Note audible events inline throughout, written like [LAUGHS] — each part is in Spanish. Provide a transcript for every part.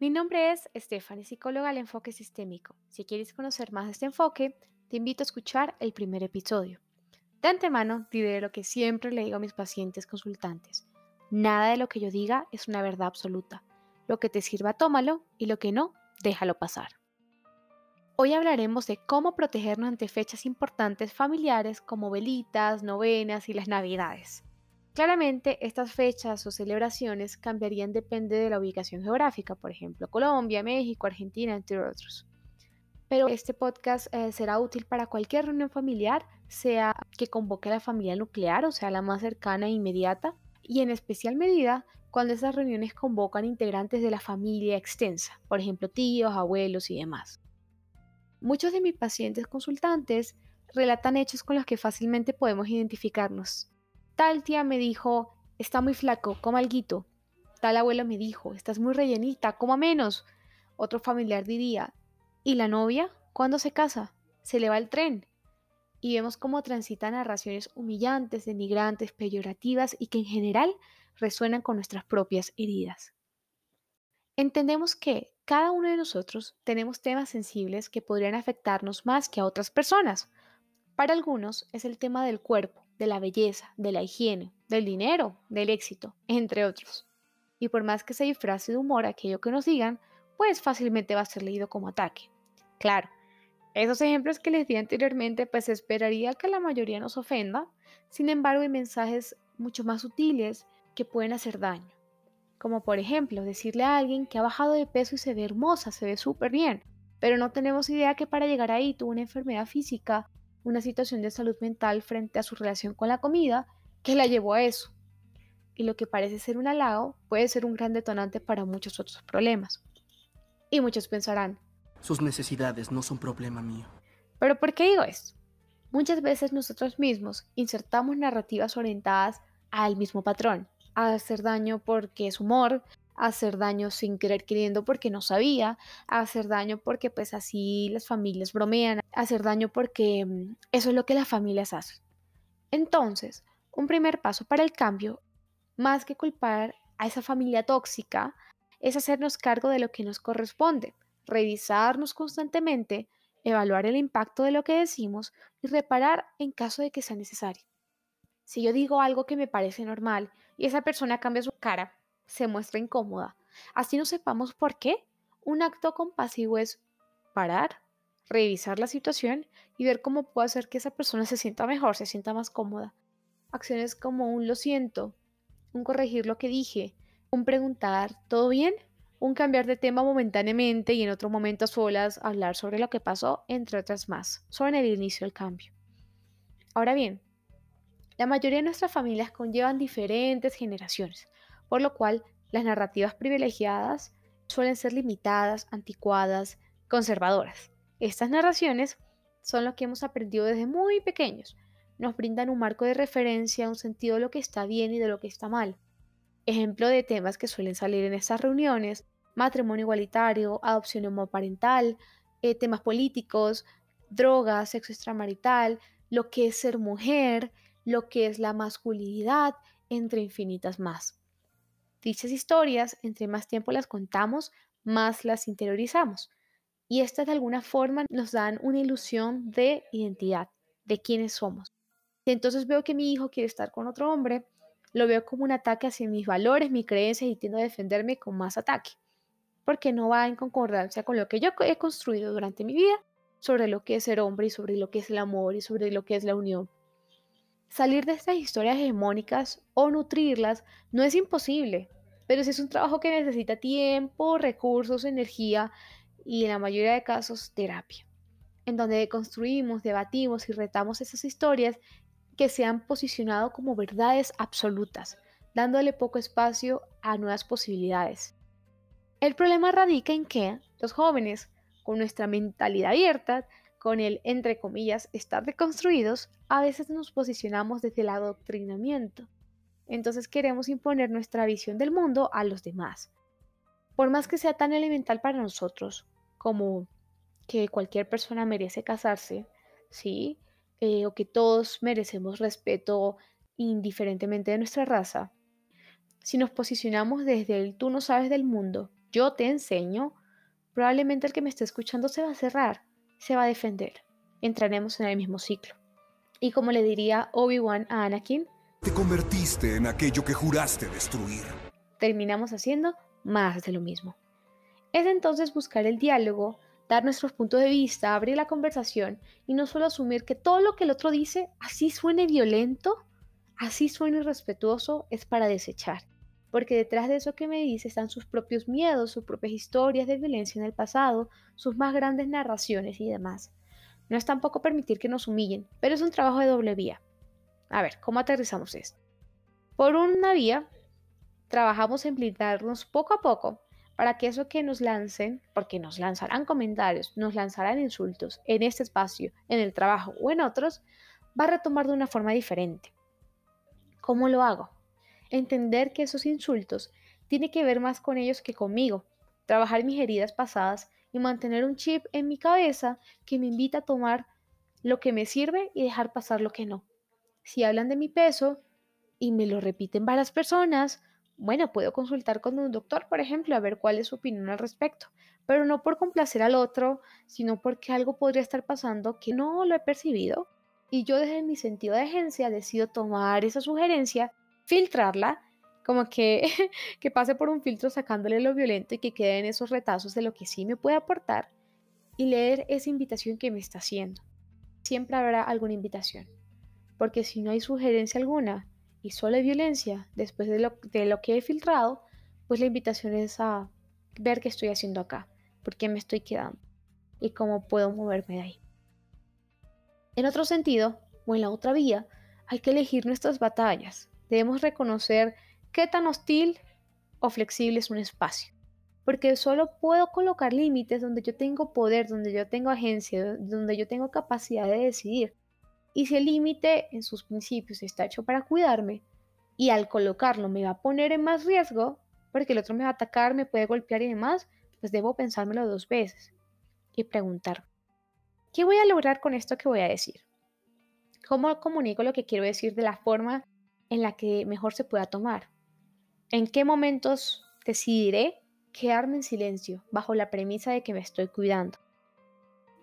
Mi nombre es Stephanie, psicóloga del enfoque sistémico. Si quieres conocer más de este enfoque, te invito a escuchar el primer episodio. De antemano, diré lo que siempre le digo a mis pacientes consultantes. Nada de lo que yo diga es una verdad absoluta. Lo que te sirva, tómalo y lo que no, déjalo pasar. Hoy hablaremos de cómo protegernos ante fechas importantes familiares como velitas, novenas y las navidades. Claramente, estas fechas o celebraciones cambiarían depende de la ubicación geográfica, por ejemplo, Colombia, México, Argentina, entre otros. Pero este podcast eh, será útil para cualquier reunión familiar, sea que convoque a la familia nuclear, o sea, la más cercana e inmediata, y en especial medida cuando esas reuniones convocan integrantes de la familia extensa, por ejemplo, tíos, abuelos y demás. Muchos de mis pacientes consultantes relatan hechos con los que fácilmente podemos identificarnos, Tal tía me dijo, está muy flaco, coma alguito. Tal abuelo me dijo, estás muy rellenita, coma menos. Otro familiar diría, ¿y la novia? ¿Cuándo se casa? Se le va el tren. Y vemos cómo transitan narraciones humillantes, denigrantes, peyorativas y que en general resuenan con nuestras propias heridas. Entendemos que cada uno de nosotros tenemos temas sensibles que podrían afectarnos más que a otras personas. Para algunos es el tema del cuerpo, de la belleza, de la higiene, del dinero, del éxito, entre otros. Y por más que se disfrace de humor aquello que nos digan, pues fácilmente va a ser leído como ataque. Claro, esos ejemplos que les di anteriormente, pues esperaría que la mayoría nos ofenda, sin embargo hay mensajes mucho más sutiles que pueden hacer daño. Como por ejemplo, decirle a alguien que ha bajado de peso y se ve hermosa, se ve súper bien, pero no tenemos idea que para llegar ahí tuvo una enfermedad física una situación de salud mental frente a su relación con la comida que la llevó a eso. Y lo que parece ser un halago puede ser un gran detonante para muchos otros problemas. Y muchos pensarán, sus necesidades no son problema mío. ¿Pero por qué digo esto? Muchas veces nosotros mismos insertamos narrativas orientadas al mismo patrón, a hacer daño porque es humor, hacer daño sin querer queriendo porque no sabía, hacer daño porque pues así las familias bromean, hacer daño porque mm, eso es lo que las familias hacen. Entonces, un primer paso para el cambio, más que culpar a esa familia tóxica, es hacernos cargo de lo que nos corresponde, revisarnos constantemente, evaluar el impacto de lo que decimos y reparar en caso de que sea necesario. Si yo digo algo que me parece normal y esa persona cambia su cara se muestra incómoda. Así no sepamos por qué. Un acto compasivo es parar, revisar la situación y ver cómo puedo hacer que esa persona se sienta mejor, se sienta más cómoda. Acciones como un lo siento, un corregir lo que dije, un preguntar ¿todo bien? Un cambiar de tema momentáneamente y en otro momento a solas hablar sobre lo que pasó, entre otras más, sobre el inicio del cambio. Ahora bien, la mayoría de nuestras familias conllevan diferentes generaciones, por lo cual las narrativas privilegiadas suelen ser limitadas, anticuadas, conservadoras. Estas narraciones son lo que hemos aprendido desde muy pequeños. Nos brindan un marco de referencia, un sentido de lo que está bien y de lo que está mal. Ejemplo de temas que suelen salir en estas reuniones, matrimonio igualitario, adopción homoparental, eh, temas políticos, drogas, sexo extramarital, lo que es ser mujer, lo que es la masculinidad, entre infinitas más. Dichas historias, entre más tiempo las contamos, más las interiorizamos. Y estas de alguna forma nos dan una ilusión de identidad, de quiénes somos. Y entonces veo que mi hijo quiere estar con otro hombre, lo veo como un ataque hacia mis valores, mis creencias y tiendo a defenderme con más ataque, porque no va en concordancia con lo que yo he construido durante mi vida sobre lo que es ser hombre y sobre lo que es el amor y sobre lo que es la unión. Salir de estas historias hegemónicas o nutrirlas no es imposible, pero es un trabajo que necesita tiempo, recursos, energía y en la mayoría de casos terapia, en donde construimos, debatimos y retamos esas historias que se han posicionado como verdades absolutas, dándole poco espacio a nuevas posibilidades. El problema radica en que los jóvenes, con nuestra mentalidad abierta, con el, entre comillas, estar reconstruidos, a veces nos posicionamos desde el adoctrinamiento. Entonces queremos imponer nuestra visión del mundo a los demás. Por más que sea tan elemental para nosotros como que cualquier persona merece casarse, ¿sí? Eh, o que todos merecemos respeto indiferentemente de nuestra raza, si nos posicionamos desde el tú no sabes del mundo yo te enseño, probablemente el que me esté escuchando se va a cerrar, se va a defender. Entraremos en el mismo ciclo. Y como le diría Obi-Wan a Anakin, te convertiste en aquello que juraste destruir. Terminamos haciendo más de lo mismo. Es entonces buscar el diálogo, dar nuestros puntos de vista, abrir la conversación y no solo asumir que todo lo que el otro dice, así suene violento, así suene irrespetuoso, es para desechar. Porque detrás de eso que me dice están sus propios miedos, sus propias historias de violencia en el pasado, sus más grandes narraciones y demás. No es tampoco permitir que nos humillen, pero es un trabajo de doble vía. A ver, ¿cómo aterrizamos esto? Por una vía, trabajamos en blindarnos poco a poco para que eso que nos lancen, porque nos lanzarán comentarios, nos lanzarán insultos en este espacio, en el trabajo o en otros, va a retomar de una forma diferente. ¿Cómo lo hago? Entender que esos insultos tiene que ver más con ellos que conmigo, trabajar mis heridas pasadas y mantener un chip en mi cabeza que me invita a tomar lo que me sirve y dejar pasar lo que no. Si hablan de mi peso y me lo repiten varias personas, bueno, puedo consultar con un doctor, por ejemplo, a ver cuál es su opinión al respecto, pero no por complacer al otro, sino porque algo podría estar pasando que no lo he percibido y yo desde mi sentido de agencia decido tomar esa sugerencia, filtrarla, como que, [LAUGHS] que pase por un filtro sacándole lo violento y que queden esos retazos de lo que sí me puede aportar y leer esa invitación que me está haciendo. Siempre habrá alguna invitación porque si no hay sugerencia alguna y solo hay violencia después de lo, de lo que he filtrado, pues la invitación es a ver qué estoy haciendo acá, por qué me estoy quedando y cómo puedo moverme de ahí. En otro sentido, o en la otra vía, hay que elegir nuestras batallas. Debemos reconocer qué tan hostil o flexible es un espacio. Porque solo puedo colocar límites donde yo tengo poder, donde yo tengo agencia, donde yo tengo capacidad de decidir. Y si el límite en sus principios está hecho para cuidarme y al colocarlo me va a poner en más riesgo, porque el otro me va a atacar, me puede golpear y demás, pues debo pensármelo dos veces y preguntar, ¿qué voy a lograr con esto que voy a decir? ¿Cómo comunico lo que quiero decir de la forma en la que mejor se pueda tomar? ¿En qué momentos decidiré quedarme en silencio bajo la premisa de que me estoy cuidando?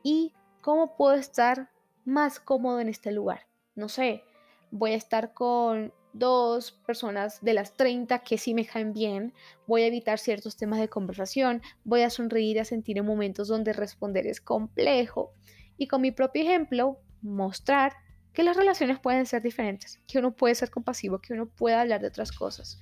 ¿Y cómo puedo estar más cómodo en este lugar. No sé, voy a estar con dos personas de las 30 que sí me caen bien, voy a evitar ciertos temas de conversación, voy a sonreír y a sentir en momentos donde responder es complejo y con mi propio ejemplo mostrar que las relaciones pueden ser diferentes, que uno puede ser compasivo, que uno puede hablar de otras cosas.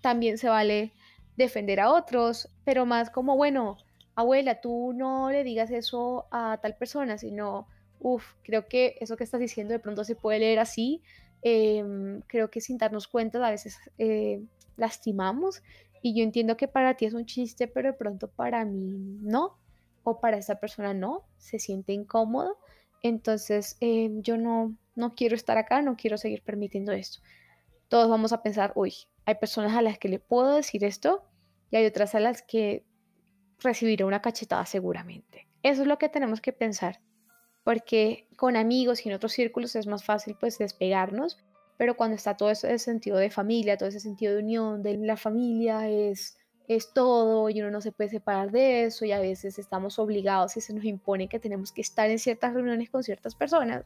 También se vale defender a otros, pero más como, bueno, abuela, tú no le digas eso a tal persona, sino Uf, creo que eso que estás diciendo de pronto se puede leer así. Em, creo que sin darnos cuenta a veces eh, lastimamos y yo entiendo que para ti es un chiste, pero de pronto para mí no, o para esa persona no, se siente incómodo. Entonces em, yo no, no quiero estar acá, no quiero seguir permitiendo esto. Todos vamos a pensar, uy, hay personas a las que le puedo decir esto y hay otras a las que recibiré una cachetada seguramente. Eso es lo que tenemos que pensar porque con amigos y en otros círculos es más fácil pues despegarnos, pero cuando está todo ese sentido de familia, todo ese sentido de unión, de la familia es, es todo y uno no se puede separar de eso y a veces estamos obligados y se nos impone que tenemos que estar en ciertas reuniones con ciertas personas,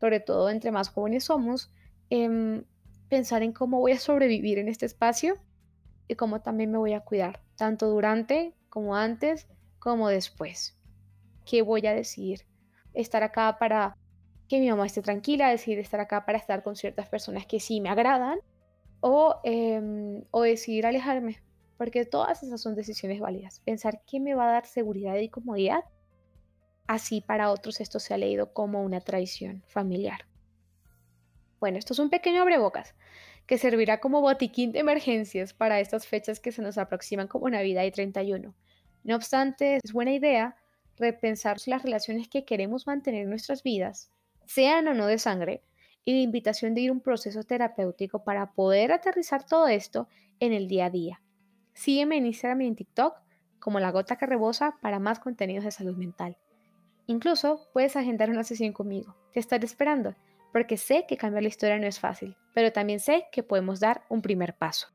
sobre todo entre más jóvenes somos, em, pensar en cómo voy a sobrevivir en este espacio y cómo también me voy a cuidar, tanto durante como antes como después. ¿Qué voy a decir? estar acá para que mi mamá esté tranquila, decir estar acá para estar con ciertas personas que sí me agradan, o, eh, o decidir alejarme, porque todas esas son decisiones válidas. Pensar qué me va a dar seguridad y comodidad, así para otros esto se ha leído como una traición familiar. Bueno, esto es un pequeño abrebocas que servirá como botiquín de emergencias para estas fechas que se nos aproximan como Navidad y 31. No obstante, es buena idea repensar las relaciones que queremos mantener en nuestras vidas, sean o no de sangre, y la invitación de ir a un proceso terapéutico para poder aterrizar todo esto en el día a día. Sígueme en Instagram y en TikTok como La Gota que Rebosa para más contenidos de salud mental. Incluso puedes agendar una sesión conmigo. Te estaré esperando, porque sé que cambiar la historia no es fácil, pero también sé que podemos dar un primer paso.